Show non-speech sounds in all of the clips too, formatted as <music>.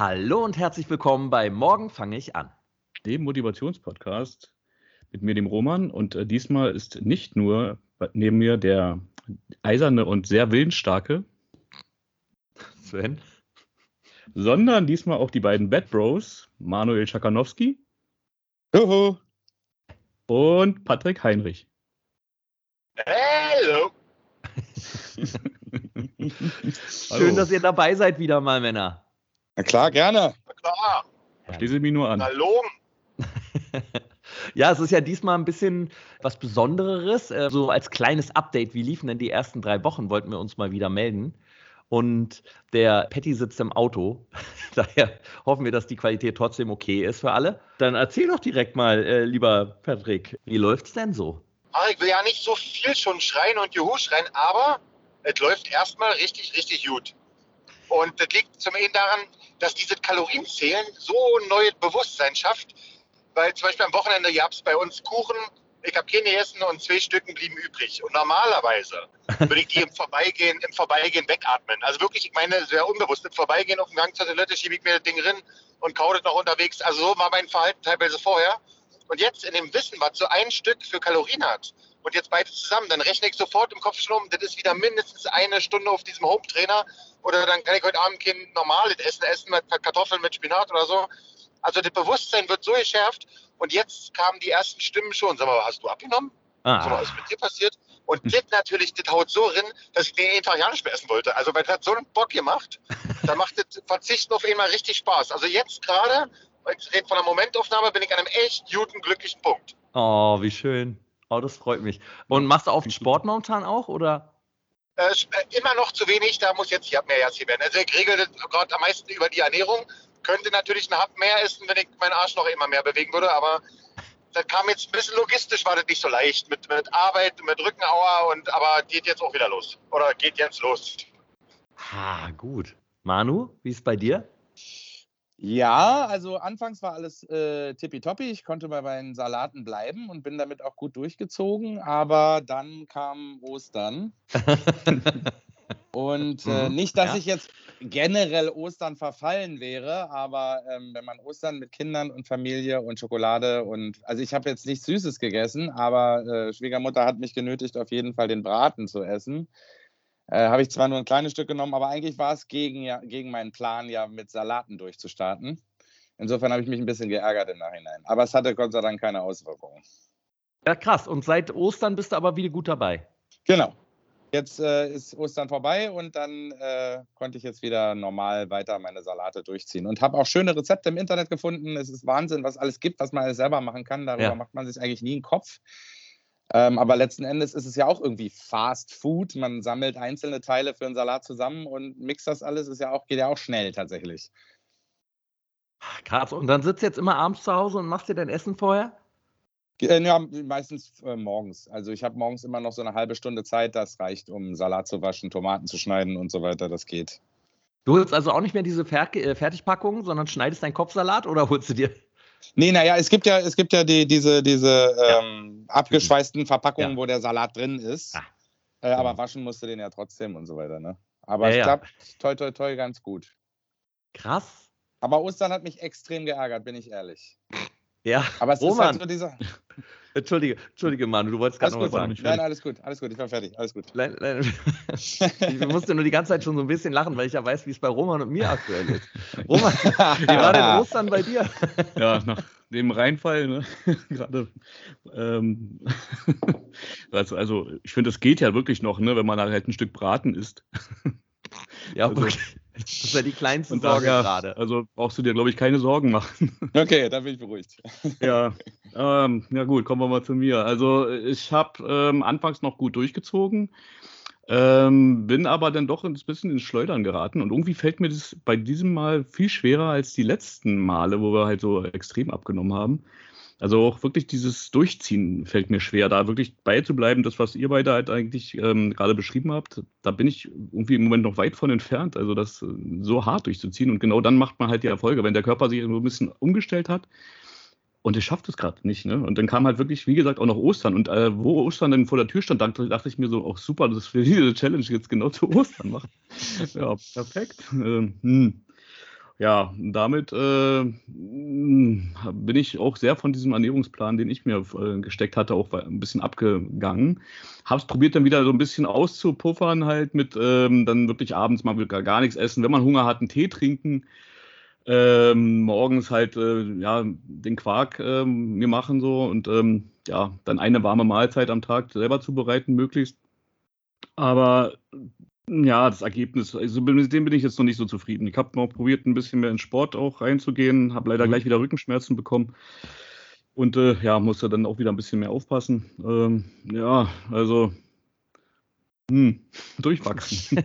Hallo und herzlich willkommen bei Morgen fange ich an. Dem Motivationspodcast mit mir, dem Roman. Und äh, diesmal ist nicht nur neben mir der eiserne und sehr willensstarke Sven, sondern diesmal auch die beiden Bad Bros, Manuel Schakanowski Juhu. und Patrick Heinrich. Hallo. <laughs> Schön, dass ihr dabei seid wieder mal, Männer. Na klar, gerne. Na klar. Schließe mich nur an. Hallo. <laughs> Ja, es ist ja diesmal ein bisschen was Besonderes. Äh, So als kleines Update, wie liefen denn die ersten drei Wochen, wollten wir uns mal wieder melden. Und der Patty sitzt im Auto. <laughs> Daher hoffen wir, dass die Qualität trotzdem okay ist für alle. Dann erzähl doch direkt mal, äh, lieber Patrick, wie läuft's denn so? Ach, ich will ja nicht so viel schon schreien und Juhu schreien, aber es läuft erstmal richtig, richtig gut. Und das liegt zum einen daran, dass diese Kalorienzählen so ein neues Bewusstsein schafft. Weil zum Beispiel am Wochenende gab es bei uns Kuchen, ich habe keine gegessen und zwei Stücken blieben übrig. Und normalerweise würde ich die im Vorbeigehen, im Vorbeigehen wegatmen. Also wirklich, ich meine, sehr unbewusst. Im Vorbeigehen auf dem Gang zur Toilette schiebe ich mir das Ding drin und kau das noch unterwegs. Also so war mein Verhalten teilweise vorher. Und jetzt in dem Wissen, was so ein Stück für Kalorien hat, und jetzt beide zusammen, dann rechne ich sofort im Kopf schon um, das ist wieder mindestens eine Stunde auf diesem Home-Trainer. Oder dann kann ich heute Abend kein normales Essen essen mit Kartoffeln mit Spinat oder so. Also das Bewusstsein wird so geschärft. Und jetzt kamen die ersten Stimmen schon. Sag mal, hast du abgenommen? So, Ah, was ist mit dir passiert? Und das natürlich, das haut so rein, dass ich den Tag ja nicht mehr essen wollte. Also, weil das hat so einen Bock gemacht, <laughs> da macht das Verzichten auf einmal richtig Spaß. Also, jetzt gerade, ich rede von einer Momentaufnahme, bin ich an einem echt guten, glücklichen Punkt. oh, wie schön. Oh, das freut mich. Und machst du oft Sport momentan auch, oder? Äh, äh, immer noch zu wenig, da muss jetzt hier mehr Herz hier werden. Also, ich regel gerade am meisten über die Ernährung. Könnte natürlich einen Hub mehr essen, wenn ich meinen Arsch noch immer mehr bewegen würde, aber das kam jetzt ein bisschen logistisch, war das nicht so leicht. Mit, mit Arbeit, mit Rückenauer und aber geht jetzt auch wieder los. Oder geht jetzt los. Ah, gut. Manu, wie ist bei dir? Ja, also anfangs war alles äh, tippitoppi. Ich konnte bei meinen Salaten bleiben und bin damit auch gut durchgezogen. Aber dann kam Ostern. <laughs> Und äh, Mhm, nicht, dass ja. ich jetzt generell Ostern verfallen wäre, aber ähm, wenn man Ostern mit Kindern und Familie und Schokolade und also ich habe jetzt nichts Süßes gegessen, aber äh, Schwiegermutter hat mich genötigt, auf jeden Fall den Braten zu essen. Äh, habe ich zwar nur ein kleines Stück genommen, aber eigentlich war es gegen, ja, gegen meinen Plan, ja mit Salaten durchzustarten. Insofern habe ich mich ein bisschen geärgert im Nachhinein. Aber es hatte Gott sei Dank keine Auswirkungen. Ja, krass. Und seit Ostern bist du aber wieder gut dabei. Genau. Jetzt äh, ist Ostern vorbei und dann äh, konnte ich jetzt wieder normal weiter meine Salate durchziehen. Und habe auch schöne Rezepte im Internet gefunden. Es ist Wahnsinn, was alles gibt, was man alles selber machen kann. Darüber Ja. macht man sich eigentlich nie einen Kopf. Ähm, aber letzten Endes ist es ja auch irgendwie Fast Food. Man sammelt einzelne Teile für einen Salat zusammen und mixt das alles. Ist ja auch, geht ja auch schnell tatsächlich. Krass. Und dann sitzt du jetzt immer abends zu Hause und machst dir dein Essen vorher? Äh, ja, meistens äh, morgens. Also ich habe morgens immer noch so eine halbe Stunde Zeit. Das reicht, um Salat zu waschen, Tomaten zu schneiden und so weiter. Das geht. Du holst also auch nicht mehr diese Fer äh, Fertigpackungen, sondern schneidest deinen Kopfsalat oder holst du dir? Nee, naja, es gibt ja, es gibt ja die, diese, diese Ja. ähm, abgeschweißten Verpackungen, Ja. wo der Salat drin ist. Ah. Äh, aber waschen musst du den ja trotzdem und so weiter. Ne? Aber Ja, es klappt toi, toi, toi ganz gut. Krass. Aber Ostern hat mich extrem geärgert, bin ich ehrlich. Ja. Aber es ist Roman, halt so dieser. <laughs> Entschuldige, Entschuldige, Manu, du wolltest gerade noch was sagen. Nein, alles gut, alles gut, ich war fertig, alles gut. Nein, nein. <laughs> Ich musste nur die ganze Zeit schon so ein bisschen lachen, weil ich ja weiß, wie es bei Roman und mir aktuell ist. Roman, <laughs> wie war denn Ostern bei dir? Ja, nach dem Reinfall, ne? gerade. Ähm, also, also, ich finde, das geht ja wirklich noch, ne, wenn man halt ein Stück Braten isst. Ja, Also- wirklich. Das ist ja die kleinste Und Sorge daher, gerade. Also brauchst du dir, glaube ich, keine Sorgen machen. <laughs> Okay, da bin ich beruhigt. <laughs> ja, ähm, ja gut, kommen wir mal zu mir. Also ich habe ähm, anfangs noch gut durchgezogen, ähm, bin aber dann doch ein bisschen ins Schleudern geraten und irgendwie fällt mir das bei diesem Mal viel schwerer als die letzten Male, wo wir halt so extrem abgenommen haben. Also auch wirklich dieses Durchziehen fällt mir schwer, da wirklich beizubleiben, das, was ihr beide halt eigentlich ähm, gerade beschrieben habt, da bin ich irgendwie im Moment noch weit von entfernt, also das äh, so hart durchzuziehen. Und genau dann macht man halt die Erfolge, wenn der Körper sich so ein bisschen umgestellt hat. Und ich schafft es gerade nicht. Ne? Und dann kam halt wirklich, wie gesagt, auch noch Ostern. Und äh, wo Ostern dann vor der Tür stand, dachte, dachte ich mir so, auch super, dass wir <laughs> diese Challenge jetzt genau zu Ostern machen. ja, perfekt. Ähm, hm. Ja, damit äh, bin ich auch sehr von diesem Ernährungsplan, den ich mir äh, gesteckt hatte, auch ein bisschen abgegangen. Hab's probiert dann wieder so ein bisschen auszupuffern, halt mit ähm, dann wirklich abends mal gar, gar nichts essen. Wenn man Hunger hat, einen Tee trinken. Ähm, morgens halt äh, ja den Quark ähm, mir machen so und ähm, ja dann eine warme Mahlzeit am Tag selber zubereiten möglichst. Aber ja, das Ergebnis, also mit dem bin ich jetzt noch nicht so zufrieden. Ich habe noch probiert, ein bisschen mehr in Sport auch reinzugehen, habe leider mhm. gleich wieder Rückenschmerzen bekommen und äh, ja, musste dann auch wieder ein bisschen mehr aufpassen. Ähm, ja, also hm, <laughs> durchwachsen. <laughs>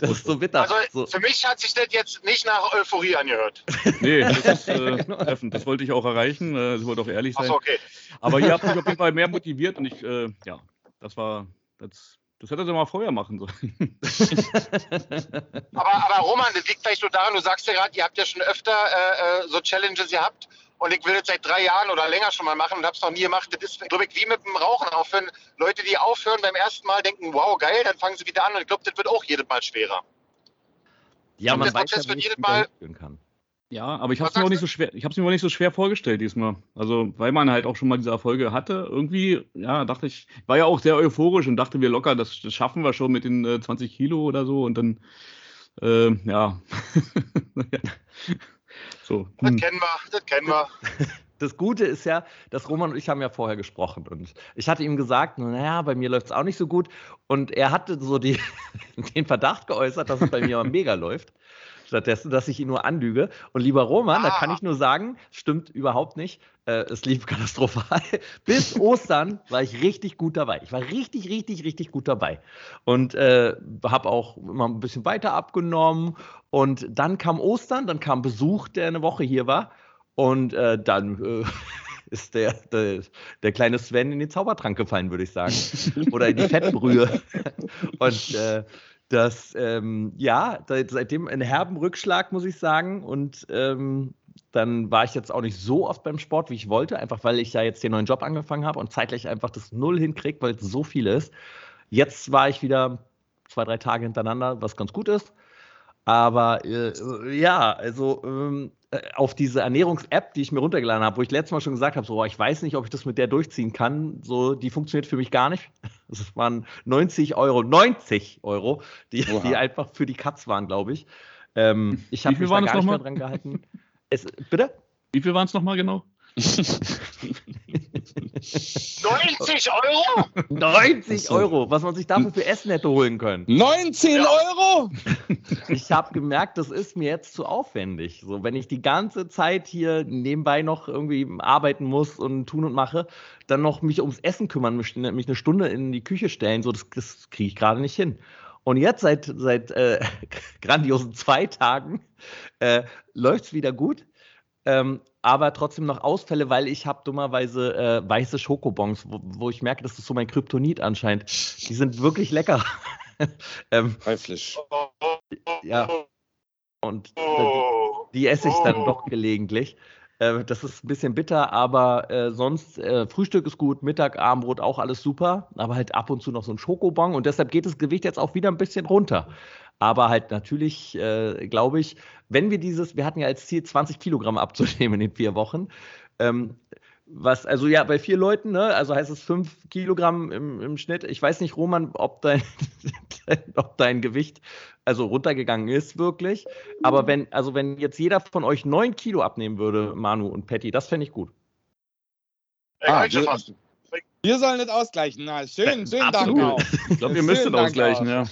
das ist so bitter. Also so. für mich hat sich das jetzt nicht nach Euphorie angehört. Nee, das <laughs> ist äh, treffend. Das wollte ich auch erreichen. Äh, das wollte auch ehrlich sein. Ach, okay. Aber ihr habt mich auf jeden Fall mehr motiviert und ich, äh, ja, das war, das das hätte er mal vorher machen sollen. <laughs> aber, aber Roman, das liegt vielleicht so daran, du sagst ja gerade, ihr habt ja schon öfter äh, äh, so Challenges gehabt und ich will das seit drei Jahren oder länger schon mal machen und habe es noch nie gemacht. Das ist, glaube ich, wie mit dem Rauchen aufhören. Leute, die aufhören beim ersten Mal, denken, wow, geil, dann fangen sie wieder an und ich glaube, das wird auch jedes Mal schwerer. Ja, man weiß ja, wie jedes Mal kann. Ja, aber ich habe es mir auch nicht so schwer, ich habe es mir auch nicht so schwer vorgestellt diesmal. Also, weil man halt auch schon mal diese Erfolge hatte. Irgendwie, ja, dachte ich, war ja auch sehr euphorisch und dachte wir locker, das, das schaffen wir schon mit den äh, 20 Kilo oder so und dann, äh, ja. <laughs> so. Das hm. kennen wir, das kennen wir. <laughs> Das Gute ist ja, dass Roman und ich haben ja vorher gesprochen und ich hatte ihm gesagt, naja, bei mir läuft es auch nicht so gut und er hatte so die, <laughs> den Verdacht geäußert, dass es bei mir mega läuft stattdessen, dass ich ihn nur anlüge. Und lieber Roman, ah. da kann ich nur sagen, stimmt überhaupt nicht. Äh, es lief <laughs> katastrophal. Bis Ostern war ich richtig gut dabei. Ich war richtig, richtig, richtig gut dabei. Und äh, habe auch immer ein bisschen weiter abgenommen. Und dann kam Ostern, dann kam Besuch, der eine Woche hier war. Und äh, dann äh, <laughs> ist der, der, der, kleine Sven in den Zaubertrank gefallen, würde ich sagen. Oder in die Fettbrühe. <laughs> Und äh, dass ähm, ja, seitdem ein herben Rückschlag, muss ich sagen. Und ähm, dann war ich jetzt auch nicht so oft beim Sport, wie ich wollte, einfach weil ich ja jetzt den neuen Job angefangen habe und zeitgleich einfach das Null hinkriege, weil es so viel ist. Jetzt war ich wieder zwei, drei Tage hintereinander, was ganz gut ist. Aber äh, ja, also ähm, äh, auf diese Ernährungs-App, die ich mir runtergeladen habe, wo ich letztes Mal schon gesagt habe, so, ich weiß nicht, ob ich das mit der durchziehen kann, so, die funktioniert für mich gar nicht. <laughs> Das waren 90 Euro, 90 Euro, die, die einfach für die Katz waren, glaube ich. Ähm, ich habe mich da gar nicht mehr dran gehalten. Es, bitte? Wie viel waren es nochmal genau? 90 Euro? 90 Euro, was man sich dafür für Essen hätte holen können. 19 ja. Euro? Ich habe gemerkt, das ist mir jetzt zu aufwendig. So, wenn ich die ganze Zeit hier nebenbei noch irgendwie arbeiten muss und tun und mache, dann noch mich ums Essen kümmern, mich, mich eine Stunde in die Küche stellen, so das, das kriege ich gerade nicht hin. Und jetzt seit, seit äh, <laughs> grandiosen zwei Tagen äh, läuft es wieder gut. Ähm, aber trotzdem noch Ausfälle, weil ich habe dummerweise äh, weiße Schokobons, wo, wo, ich merke, das ist so mein Kryptonit anscheinend. Die sind wirklich lecker. <laughs> ähm. Ja. Und die esse ich dann doch gelegentlich. Äh, das ist ein bisschen bitter, aber äh, sonst äh, Frühstück ist gut, Mittag, Abendbrot auch alles super, aber halt ab und zu noch so ein Schokobon und deshalb geht das Gewicht jetzt auch wieder ein bisschen runter. Aber halt natürlich, äh, glaube ich, wenn wir dieses, wir hatten ja als Ziel 20 Kilogramm abzunehmen in vier Wochen. Ähm, was, also ja, bei vier Leuten, ne, also heißt es fünf Kilogramm im, im Schnitt. Ich weiß nicht, Roman, ob dein, <laughs> ob dein Gewicht also runtergegangen ist wirklich. Aber wenn, also wenn jetzt jeder von euch neun Kilo abnehmen würde, Manu und Patty, das fände ich gut. Ah, wir, wir sollen das ausgleichen. Na, schön, schön Dank auch. Ich glaube, ihr müsstet ausgleichen, ja.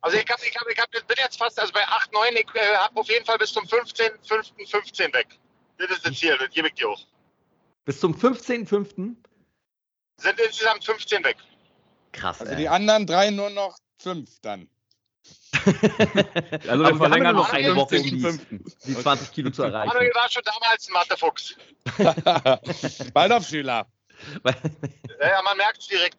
Also ich, hab, ich, hab, ich hab, bin jetzt fast, also bei 8, 9, ich äh, habe auf jeden Fall bis zum 15, 5, 15 weg. Das ist das Ziel, das gebe ich dir auch. Bis zum 15.05. Sind insgesamt 15 weg. Krass. Also ey. die anderen drei nur noch fünf dann. also wir verlängern noch eine Woche, um die, die 20 Kilo zu erreichen. Manuel war schon damals ein Mathefuchs. <laughs> Waldorfschüler. <laughs> ja, man merkt es direkt.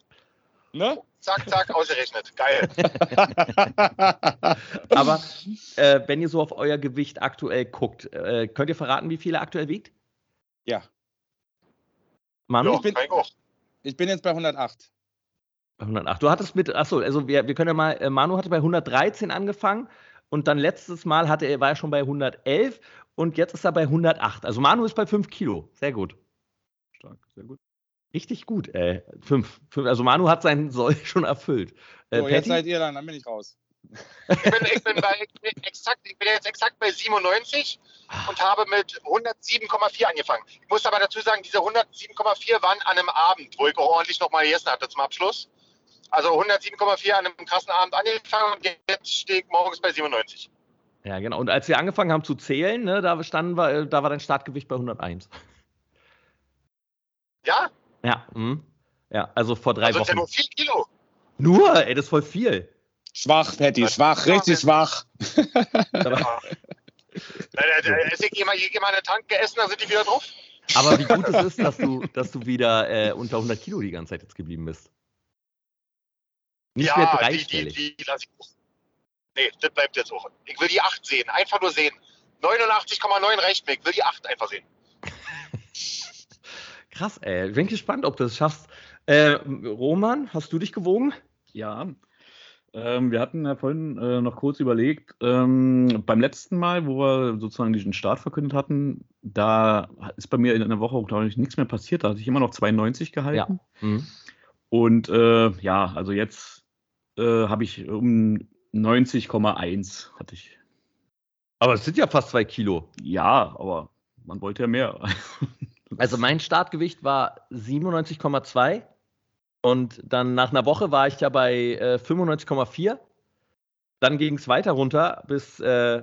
Ne? Zack, zack, ausgerechnet. Geil. <laughs> Aber äh, wenn ihr so auf euer Gewicht aktuell guckt, äh, könnt ihr verraten, wie viel er aktuell wiegt? Ja. Manu? ich, bin, ich bin jetzt bei 108. 108. Du hattest mit, achso, also wir, wir können ja mal, äh, Manu hatte bei 113 angefangen Und dann letztes Mal hatte er, war er schon bei 111 und jetzt ist er bei 108. Also Manu ist bei 5 Kilo. Sehr gut. Stark, sehr gut. Richtig gut, ey. 5. Also Manu hat seinen Soll <laughs> schon erfüllt. Äh, so, jetzt seid ihr dann, dann bin ich raus. Ich bin, ich bin, bei, exakt, ich bin jetzt exakt bei 97 und habe mit 107,4 angefangen. Ich muss aber dazu sagen, diese 107,4 waren an einem Abend, wo ich auch ordentlich nochmal gegessen hatte zum Abschluss. Also 107,4 an einem krassen Abend angefangen und jetzt stehe ich morgens bei 97. Ja, genau. Und als wir angefangen haben zu zählen, ne, da, standen wir, äh, da war dein Startgewicht bei 101. Ja? Ja, mh. ja also vor drei also Wochen. Also ja nur 4 Kilo. Nur? Ey, das ist voll viel. Schwach, Patty, schwach, richtig schwach. Esse ich immer, ich eine Tank gegessen, dann sind die wieder drauf. Aber wie gut es <laughs> ist, dass du, dass du wieder äh, unter 100 Kilo die ganze Zeit jetzt geblieben bist. Nicht ja, mehr dreistellig. Die, die, die lasse ich. Nee, das bleibt jetzt auch. Ich will die 8 sehen, einfach nur sehen. 89,9 reicht mir, ich will die 8 einfach sehen. <laughs> Krass, ey. Ich bin gespannt, ob du es schaffst. Äh, Roman, hast du dich gewogen? Ja, ähm, wir hatten ja vorhin äh, noch kurz überlegt, ähm, beim letzten Mal, wo wir sozusagen diesen Start verkündet hatten, da ist bei mir in einer Woche auch, glaube ich, nichts mehr passiert. Da hatte ich immer noch 92 gehalten. Ja. Mhm. Und äh, ja, also jetzt äh, habe ich um 90,1 hatte ich. Aber es sind ja fast zwei Kilo. Ja, aber man wollte ja mehr. <laughs> also mein Startgewicht war 97,2 und dann nach einer Woche war ich ja bei äh, 95,4. Dann ging es weiter runter bis, äh,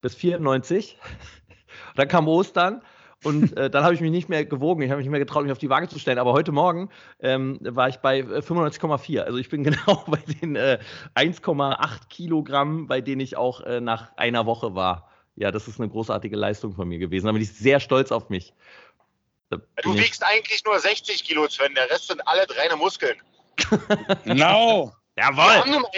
bis 94. <laughs> dann kam Ostern und äh, dann habe ich mich nicht mehr gewogen. Ich habe mich nicht mehr getraut, mich auf die Waage zu stellen. Aber heute Morgen ähm, war ich bei 95,4. Äh, also ich bin <laughs> genau bei den äh, 1,8 Kilogramm, bei denen ich auch äh, nach einer Woche war. Ja, das ist eine großartige Leistung von mir gewesen. Da bin ich sehr stolz auf mich. Du wiegst eigentlich nur 60 Kilo, Sven. Der Rest sind alle reine Muskeln. <laughs> genau. Jawohl. Die haben, mal,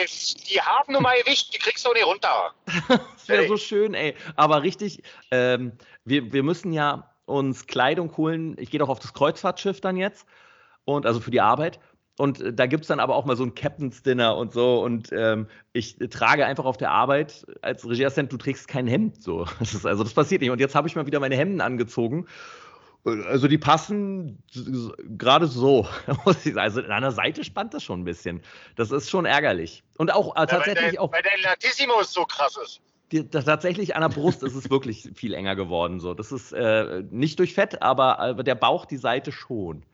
die haben nur mal Gewicht, die kriegst du nicht runter. <laughs> das wäre so schön, ey. Aber richtig, ähm, wir, wir müssen ja uns Kleidung holen. Ich gehe doch auf das Kreuzfahrtschiff dann jetzt. Und also für die Arbeit. Und äh, da gibt es dann aber auch mal so ein Captain's Dinner und so. Und ähm, ich trage einfach auf der Arbeit als Regieassistent, du trägst kein Hemd. So. <laughs> Das ist, also das passiert nicht. Und jetzt habe ich mal wieder meine Hemden angezogen also die passen gerade so. <laughs> Also an der Seite spannt das schon ein bisschen. Das ist schon ärgerlich. Und auch äh, tatsächlich ja, der, auch. Weil der Latissimus so krass ist. Die, tatsächlich an der Brust ist es wirklich <laughs> viel enger geworden. So. Das ist äh, nicht durch Fett, aber, aber der Bauch, die Seite schon.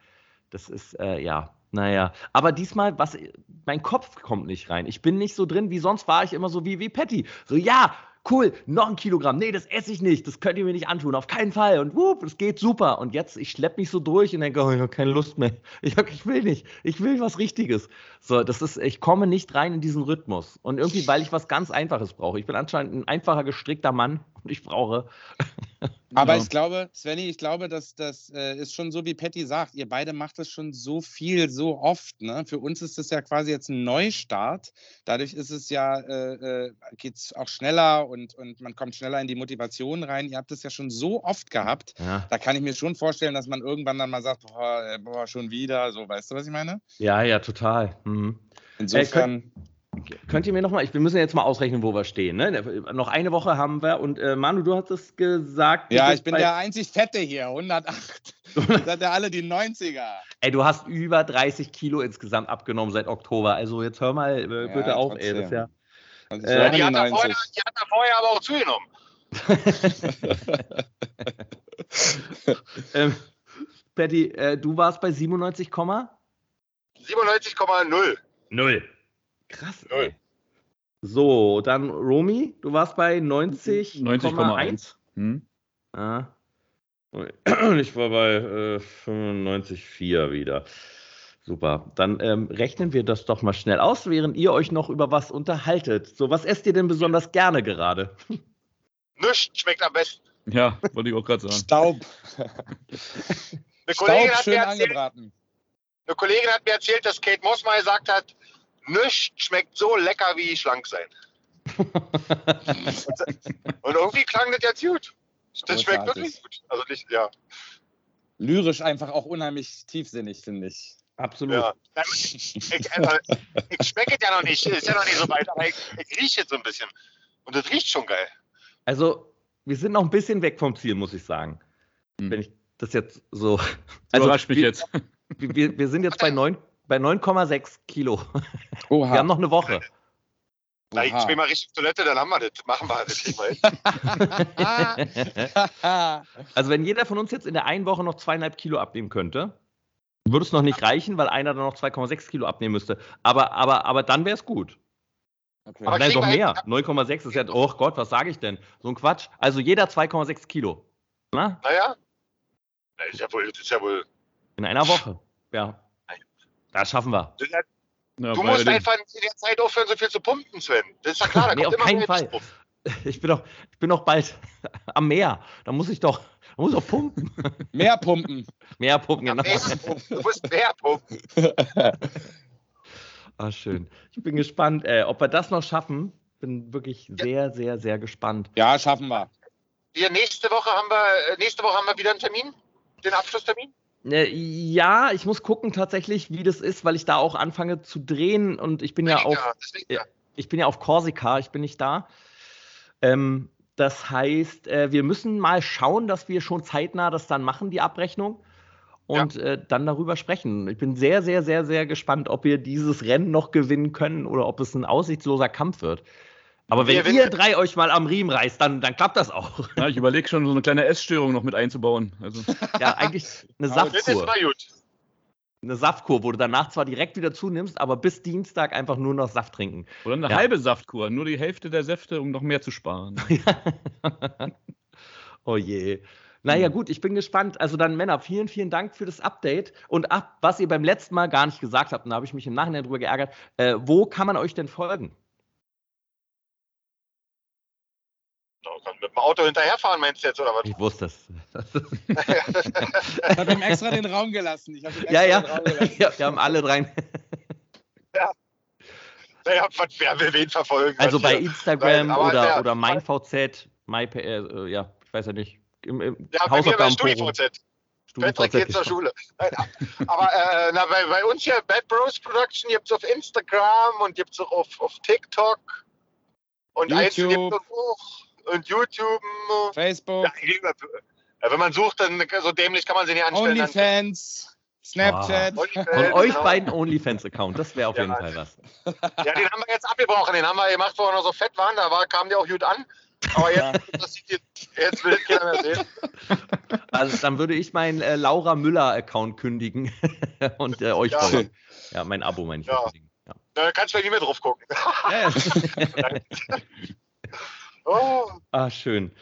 Das ist, äh, ja, naja. Aber diesmal, was, mein Kopf kommt nicht rein. Ich bin nicht so drin, wie sonst war ich immer so wie, wie Patty. So, ja, cool, noch ein Kilogramm. Nee, das esse ich nicht. Das könnt ihr mir nicht antun. Auf keinen Fall. Und wupp, es geht super. Und jetzt, ich schleppe mich so durch und denke, oh, ich habe keine Lust mehr. Ich, ich will nicht. Ich will was Richtiges. So, das ist, ich komme nicht rein in diesen Rhythmus. Und irgendwie, weil ich was ganz Einfaches brauche. Ich bin anscheinend ein einfacher, gestrickter Mann ich brauche <laughs> aber ja. ich glaube, Svenny, ich glaube, dass das äh, ist schon so, wie Patty sagt. Ihr beide macht es schon so viel, so oft. Ne? Für uns ist es ja quasi jetzt ein Neustart. Dadurch ist es ja, äh, äh geht es auch schneller und, und man kommt schneller in die Motivation rein. Ihr habt es ja schon so oft gehabt. Ja. Da kann ich mir schon vorstellen, dass man irgendwann dann mal sagt, boah, äh, boah schon wieder. So, weißt du, was ich meine? Ja, ja, total. Mhm. Insofern. Könnt ihr mir nochmal, wir müssen jetzt mal ausrechnen, wo wir stehen. Ne? Noch eine Woche haben wir und äh, Manu, du hast es gesagt. Ja, ich bin der einzig Fette hier, 108. <laughs> Seid ihr alle die 90er. Ey, du hast über 30 Kilo insgesamt abgenommen seit Oktober. Also jetzt hör mal äh, bitte ja, auf, ey. Das ja, also äh, die, hat er vorher, die hat er vorher aber auch zugenommen. <laughs> ähm, Patty, äh, du warst bei 97, 97,0. Null. Krass. Ey. So, dann Romy, du warst bei 90,1. 90,1. Hm? Ah. Ich war bei äh, 95,4 wieder. Super. Dann ähm, rechnen wir das doch mal schnell aus, während ihr euch noch über was unterhaltet. So, was esst ihr denn besonders gerne gerade? <laughs> Nichts schmeckt am besten. Ja, wollte ich auch gerade sagen. Staub. Eine Kollegin, Staub schön erzählt, angebraten. eine Kollegin hat mir erzählt, dass Kate Moss mal gesagt hat, nichts schmeckt so lecker wie schlank sein. <laughs> und irgendwie klang das jetzt gut. Das schmeckt wirklich gut. Also nicht, ja. Lyrisch einfach auch unheimlich tiefsinnig, finde ich. Absolut. Ja. Ich, also, ich schmecke ja noch nicht, ist ja noch nicht so weit, aber ich, ich rieche jetzt so ein bisschen. Und das riecht schon geil. Also, wir sind noch ein bisschen weg vom Ziel, muss ich sagen. Hm. Wenn ich das jetzt so. Also, mich wir, jetzt. Wir, wir sind jetzt bei 9 bei 9,6 Kilo. <laughs> Oha. Wir haben noch eine Woche. Na, ich gehe mal richtig Toilette, dann haben wir das. Machen wir das. hin. <laughs> <laughs> Also, wenn jeder von uns jetzt in der einen Woche noch zweieinhalb Kilo abnehmen könnte, würde es noch nicht reichen, weil einer dann noch 2,6 Kilo abnehmen müsste. Aber, aber, aber dann wäre es gut. okay. Aber Nein, doch mehr. 9,6 ist ja, oh Gott, was sage ich denn? So ein Quatsch. Also jeder 2,6 Kilo. Na? Naja. Na, ist ja wohl, das ist ja wohl. In einer Woche. Ja. Das schaffen wir. Ja, Ja, du musst einfach in der Zeit aufhören, so viel zu pumpen, Sven. Das ist ja klar. Da Nee, kommt auf immer keinen mehr Fall. drauf. <laughs> Ich bin doch, ich bin doch bald <laughs> am Meer. Da muss ich doch, da muss ich doch pumpen. <laughs> Mehr pumpen. Meer pumpen, genau. Mehr pumpen. Du musst mehr pumpen. Ah, schön. Ich bin gespannt, äh, ob wir das noch schaffen. Bin wirklich sehr, sehr, sehr gespannt. Ja, schaffen wir. Wir nächste Woche haben wir, äh, nächste Woche haben wir wieder einen Termin. Den Abschlusstermin. Äh, ja, ich muss gucken tatsächlich, wie das ist, weil ich da auch anfange zu drehen und ich bin ja auf, deswegen, ja. ich bin ja auf Korsika, ich bin nicht da. Ähm, das heißt, äh, wir müssen mal schauen, dass wir schon zeitnah das dann machen, die Abrechnung. Und äh, dann darüber sprechen. Ich bin sehr, sehr, sehr, sehr gespannt, ob wir dieses Rennen noch gewinnen können oder ob es ein aussichtsloser Kampf wird. Aber wenn Wir ihr drei euch mal am Riemen reißt, dann, dann klappt das auch. Ja, ich überlege schon, so eine kleine Essstörung noch mit einzubauen. Also, <laughs> Ja, eigentlich eine Aber Das ist Saftkur. gut. Eine Saftkur, wo du danach zwar direkt wieder zunimmst, aber bis Dienstag einfach nur noch Saft trinken. oder eine Ja. halbe Saftkur, nur die Hälfte der Säfte, um noch mehr zu sparen. <laughs> oh je. Naja, gut, ich bin gespannt. Also dann, Männer, vielen, vielen Dank für das Update. Und ab, was ihr beim letzten Mal gar nicht gesagt habt, und da habe ich mich im Nachhinein drüber geärgert, äh, wo kann man euch denn folgen? Mit dem Auto hinterherfahren, meinst du jetzt, oder was? Ich wusste es. Ich habe ihm extra den Raum gelassen. Ich hab ihm extra ja, ja. Den Raum gelassen. ja. Wir haben alle drei. Naja, was, wer will wen verfolgen? Also bei? Instagram Nein, oder, der- oder MeinVZ, MyP, äh, ja, ich weiß ja nicht. Im, im Ja, bei mir bei Hausaufgabenforum. StudiVZ. Patrick geht zur Schule. Aber äh, na, bei, bei uns hier, Bad Bros Production, gibt es auf Instagram und gibt es auch auf, auf TikTok. Und eins YouTube. gibt's auch. Und YouTube. Facebook, Ja, ja, wenn man sucht, dann so dämlich kann man sie nicht anstellen. OnlyFans, Snapchat. OnlyFans, Von euch genau. beiden OnlyFans-Account, das wäre auf Ja. jeden Fall was. Ja, den haben wir jetzt abgebrochen. Den haben wir gemacht, wo wir noch so fett waren. Da war, kam der auch gut an. Aber jetzt, das sieht jetzt, jetzt will das keiner mehr sehen. Also dann würde ich meinen äh, Laura Müller-Account kündigen <laughs> und äh, euch Ja. folgen. Ja, mein Abo meine ich. Ja. kündigen. Ja. Da kannst du bei nie mehr drauf gucken. Ja, ja. <laughs> Oh, ah, schön.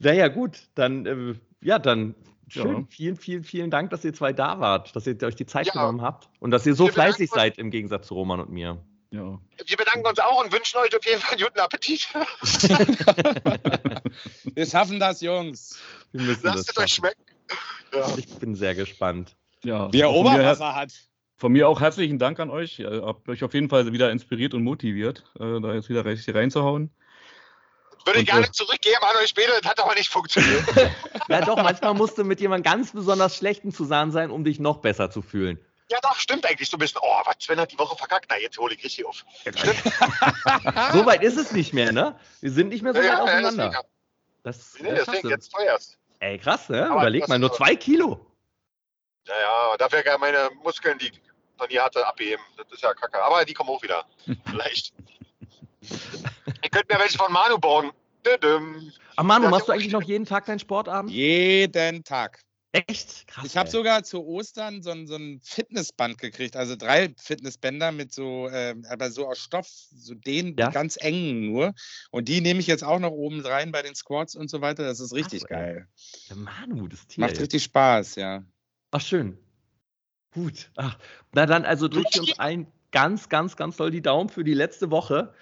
Naja, gut, dann, äh, ja, dann schön. Ja. Vielen, vielen, vielen Dank, dass ihr zwei da wart, dass ihr euch die Zeit Ja. genommen habt und dass ihr so Wir fleißig seid im Gegensatz zu Roman und mir. Ja. wir bedanken uns auch und wünschen euch auf jeden Fall einen guten Appetit. <laughs> Wir schaffen das, Jungs. Wir müssen Lasst das es euch schmecken. Ja. Ich bin sehr gespannt. ja. Wie er Oberwasser hat. von mir auch herzlichen Dank an euch. Ihr habt euch auf jeden Fall wieder inspiriert und motiviert, äh, da jetzt wieder richtig reinzuhauen. Würde Und, gerne äh, zurückgeben an euch später, das hat aber nicht funktioniert. <laughs> Ja, doch, manchmal musst du mit jemandem ganz besonders schlechten zusammen sein, um dich noch besser zu fühlen. ja, doch, stimmt eigentlich so ein bisschen. Oh, was, Sven hat die Woche verkackt. Na, jetzt hole ich richtig auf. Stimmt. <laughs> So weit ist es nicht mehr, ne? Wir sind nicht mehr so Ja, weit ja, auseinander. deswegen, Das, nee, das deswegen jetzt teuerst. Ey, krass, ne? Aber Überleg mal, nur so- zwei Kilo. Ja, ja, dafür kann meine Muskeln, die ich noch nie hatte, abheben. Das ist ja kacke. Aber die kommen auch wieder. <laughs> Vielleicht. Ihr könnt mir welche von Manu borgen. Düdüm. Ach Manu, machst du eigentlich noch jeden Tag deinen Sportabend? Jeden Tag. Echt? Krass. Ich habe sogar zu Ostern so ein, so ein Fitnessband gekriegt, also drei Fitnessbänder mit so, ähm, aber so aus Stoff, so den Ja. ganz engen nur. Und die nehme ich jetzt auch noch oben rein bei den Squats und so weiter. Das ist richtig Krass, ey. geil. Der Manu, das Tier. Macht ey. richtig Spaß, ja. Ach, schön. Gut. Ach, na dann, also drückt ihr uns allen ganz, ganz, ganz doll die Daumen für die letzte Woche.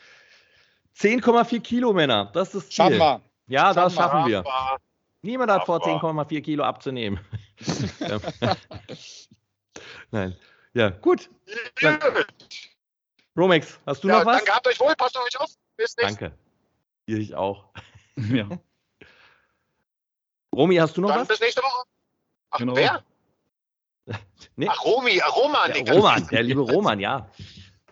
10,4 Kilo, Männer. Das ist das Ziel. Schaffen wir. Ja, das Schaffen schaffen wir. Aber Niemand hat vor, Aber- 10,4 Kilo abzunehmen. <laughs> <laughs> Nein. Ja, gut. Dann- Romex, hast du ja, noch was? Danke, habt euch wohl, passt auf euch auf. Bis nächstes Danke. Ich auch. <laughs> Ja. Romy, hast du noch Dann was? bis nächste Woche. Ach, Genau. wer? Nee. Ach, Romy, Roman. Ja. Roman, der liebe Roman, ja.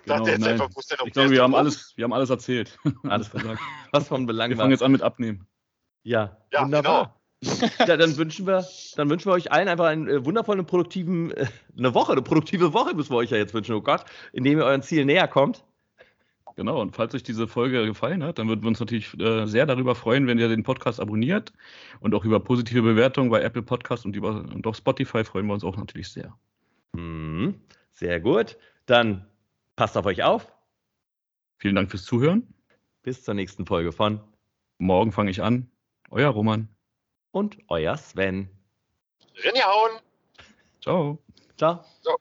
Genau, jetzt nein. einfach, Ich glaube, wir haben alles, wir haben alles erzählt. <laughs> Alles gesagt. Was von Belang Wir war. fangen jetzt an mit Abnehmen. Ja, Ja, wunderbar. Ja, dann wünschen wir, dann wünschen wir euch allen einfach einen äh, wundervollen, produktiven, äh, eine Woche, eine produktive Woche müssen wir euch ja jetzt wünschen, oh Gott, indem ihr euren Ziel näher kommt. Genau, und falls euch diese Folge gefallen hat, dann würden wir uns natürlich äh, sehr darüber freuen, wenn ihr den Podcast abonniert und auch über positive Bewertungen bei Apple Podcast und, über, und auf Spotify freuen wir uns auch natürlich sehr. Mhm, sehr gut. Dann passt auf euch auf. Vielen Dank fürs Zuhören. Bis zur nächsten Folge von Morgen fange ich an. Euer Roman. und euer Sven. Rinjahauen. Ciao. Ciao. So.